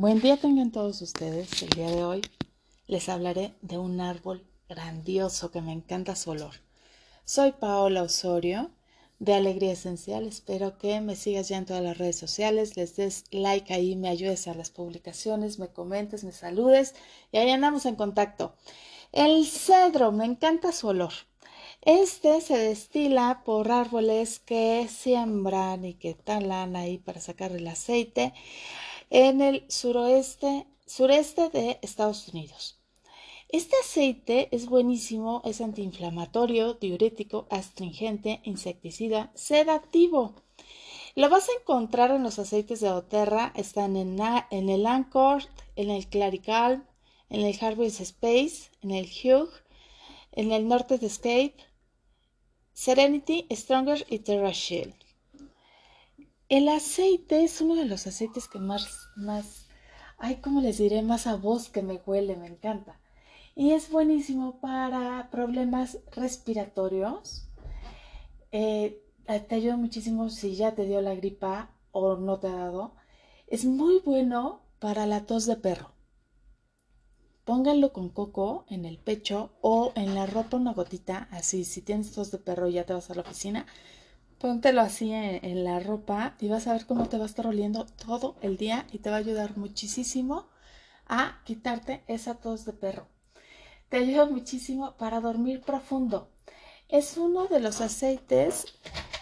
Buen día tengan todos ustedes. El día de hoy les hablaré de un árbol grandioso que me encanta su olor. Soy Paola Osorio de Alegría Esencial. Espero que me sigas ya en todas las redes sociales, les des like ahí, me ayudes a las publicaciones, me comentes, me saludes y ahí andamos en contacto. El cedro, me encanta su olor. Este se destila por árboles que siembran y que talan ahí para sacar el aceite en el suroeste, sureste de Estados Unidos. Este aceite es buenísimo, es antiinflamatorio, diurético, astringente, insecticida, sedativo. Lo vas a encontrar en los aceites de Oterra, están en, en el Anchor, en el Clarical, en el Harvest Space, en el Hugh, en el Norte de Escape, Serenity, Stronger y Terra Shield. El aceite es uno de los aceites que más, más, ay, ¿cómo les diré? Más a voz que me huele, me encanta. Y es buenísimo para problemas respiratorios. Eh, te ayuda muchísimo si ya te dio la gripa o no te ha dado. Es muy bueno para la tos de perro. Pónganlo con coco en el pecho o en la ropa una gotita, así si tienes tos de perro y ya te vas a la oficina, Póntelo así en, la ropa y vas a ver cómo te va a estar oliendo todo el día y te va a ayudar muchísimo a quitarte esa tos de perro. Te ayuda muchísimo para dormir profundo. Es uno de los aceites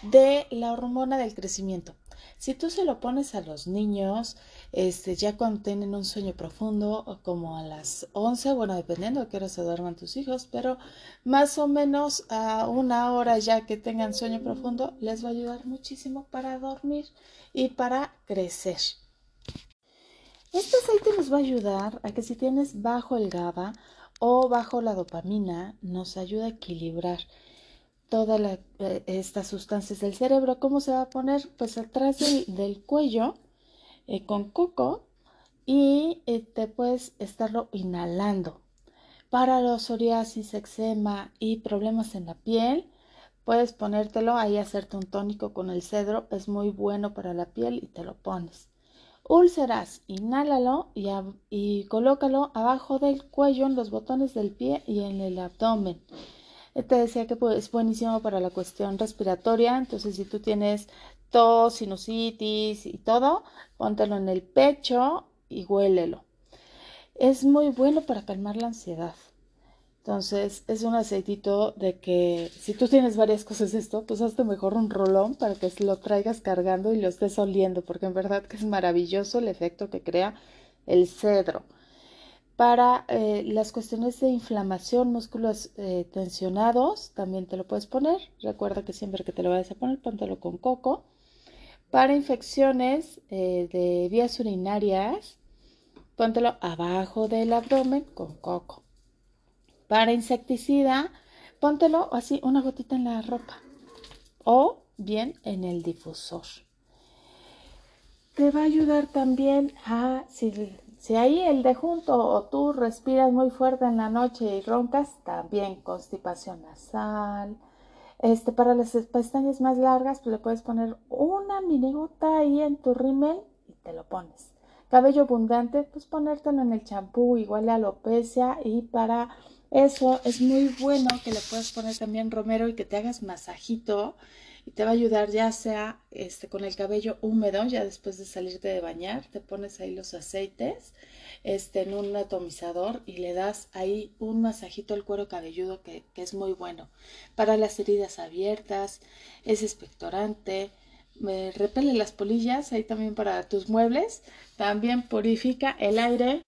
de la hormona del crecimiento. Si tú se lo pones a los niños, este, ya cuando tienen un sueño profundo, como a las 11, bueno, dependiendo de qué hora se duerman tus hijos, pero más o menos a una hora ya que tengan sueño profundo, les va a ayudar muchísimo para dormir y para crecer. Este aceite nos va a ayudar a que si tienes bajo el GABA o bajo la dopamina, nos ayuda a equilibrar todas eh, estas sustancias del cerebro. ¿Cómo se va a poner? Pues atrás del, cuello eh, con coco y eh, te puedes estarlo inhalando. Para los psoriasis, eczema y problemas en la piel, puedes ponértelo ahí, hacerte un tónico con el cedro. Es muy bueno para la piel y te lo pones. Úlceras, inhálalo y, y colócalo abajo del cuello, en los botones del pie y en el abdomen. Te decía que pues, es buenísimo para la cuestión respiratoria, entonces si tú tienes tos, sinusitis y todo, póntelo en el pecho y huélelo. Es muy bueno para calmar la ansiedad. Entonces, es un aceitito de que si tú tienes varias cosas esto, pues hazte mejor un rolón para que lo traigas cargando y lo estés oliendo, porque en verdad que es maravilloso el efecto que crea el cedro. Para eh, las cuestiones de inflamación, músculos eh, tensionados, también te lo puedes poner. Recuerda que siempre que te lo vayas a poner, póntelo con coco. Para infecciones eh, de vías urinarias, póntelo abajo del abdomen con coco. Para insecticida, póntelo así una gotita en la ropa o bien en el difusor. Te va a ayudar también a, si ahí el de junto o tú respiras muy fuerte en la noche y roncas, también constipación nasal. Este, para las pestañas más largas, pues le puedes poner una minigota ahí en tu rímel y te lo pones. Cabello abundante, pues ponértelo en el champú, igual a alopecia y para eso es muy bueno que le puedas poner también romero y que te hagas masajito y te va a ayudar ya sea este con el cabello húmedo ya después de salirte de bañar te pones ahí los aceites este en un atomizador y le das ahí un masajito al cuero cabelludo que, que es muy bueno para las heridas abiertas es expectorante repele las polillas ahí también para tus muebles también purifica el aire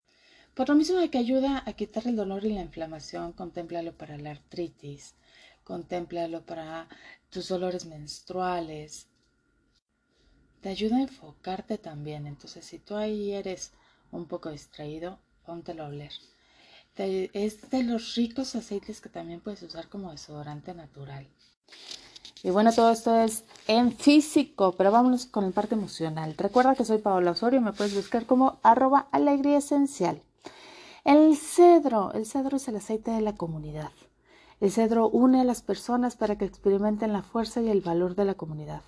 por lo mismo que ayuda a quitar el dolor y la inflamación contémplalo para la artritis contémplalo para tus dolores menstruales. Te ayuda a enfocarte también. Entonces, si tú ahí eres un poco distraído, póntelo a oler. es de los ricos aceites que también puedes usar como desodorante natural. Y bueno, todo esto es en físico, pero vámonos con la parte emocional. Recuerda que soy Paola Osorio, me puedes buscar como arroba alegría esencial. El cedro, el cedro es el aceite de la comunidad. El cedro une a las personas para que experimenten la fuerza y el valor de la comunidad.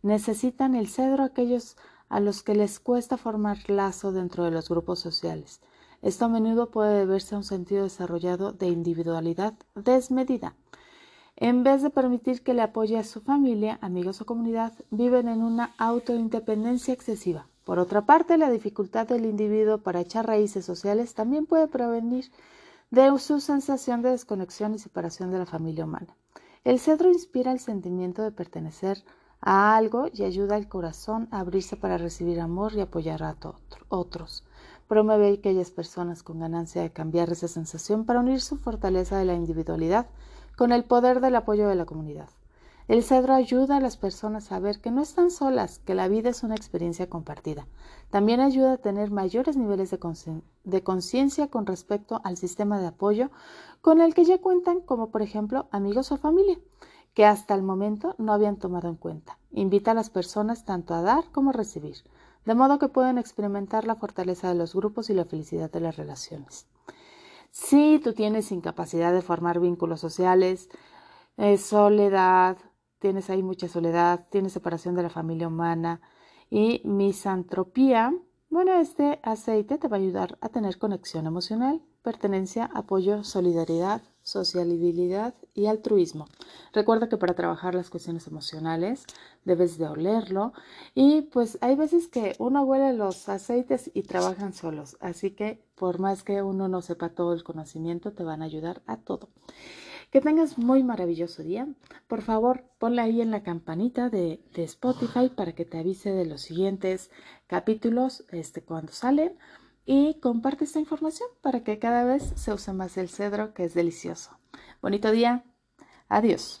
Necesitan el cedro aquellos a los que les cuesta formar lazo dentro de los grupos sociales. Esto a menudo puede deberse a un sentido desarrollado de individualidad desmedida. En vez de permitir que le apoye a su familia, amigos o comunidad, viven en una autoindependencia excesiva. Por otra parte, la dificultad del individuo para echar raíces sociales también puede prevenir de su sensación de desconexión y separación de la familia humana. El cedro inspira el sentimiento de pertenecer a algo y ayuda al corazón a abrirse para recibir amor y apoyar a otros. Promueve a aquellas personas con ganancia de cambiar esa sensación para unir su fortaleza de la individualidad con el poder del apoyo de la comunidad. El cedro ayuda a las personas a ver que no están solas, que la vida es una experiencia compartida. También ayuda a tener mayores niveles de conciencia con respecto al sistema de apoyo con el que ya cuentan, como por ejemplo amigos o familia, que hasta el momento no habían tomado en cuenta. Invita a las personas tanto a dar como a recibir, de modo que pueden experimentar la fortaleza de los grupos y la felicidad de las relaciones. Si tú tienes incapacidad de formar vínculos sociales, eh, soledad, tienes ahí mucha soledad, tienes separación de la familia humana y misantropía, bueno, este aceite te va a ayudar a tener conexión emocional, pertenencia, apoyo, solidaridad, sociabilidad y altruismo. Recuerda que para trabajar las cuestiones emocionales debes de olerlo y pues hay veces que uno huele los aceites y trabajan solos, así que por más que uno no sepa todo el conocimiento, te van a ayudar a todo. Que tengas muy maravilloso día. Por favor, ponle ahí en la campanita de, Spotify para que te avise de los siguientes capítulos este, cuando salen. Y comparte esta información para que cada vez se use más el cedro, que es delicioso. Bonito día. Adiós.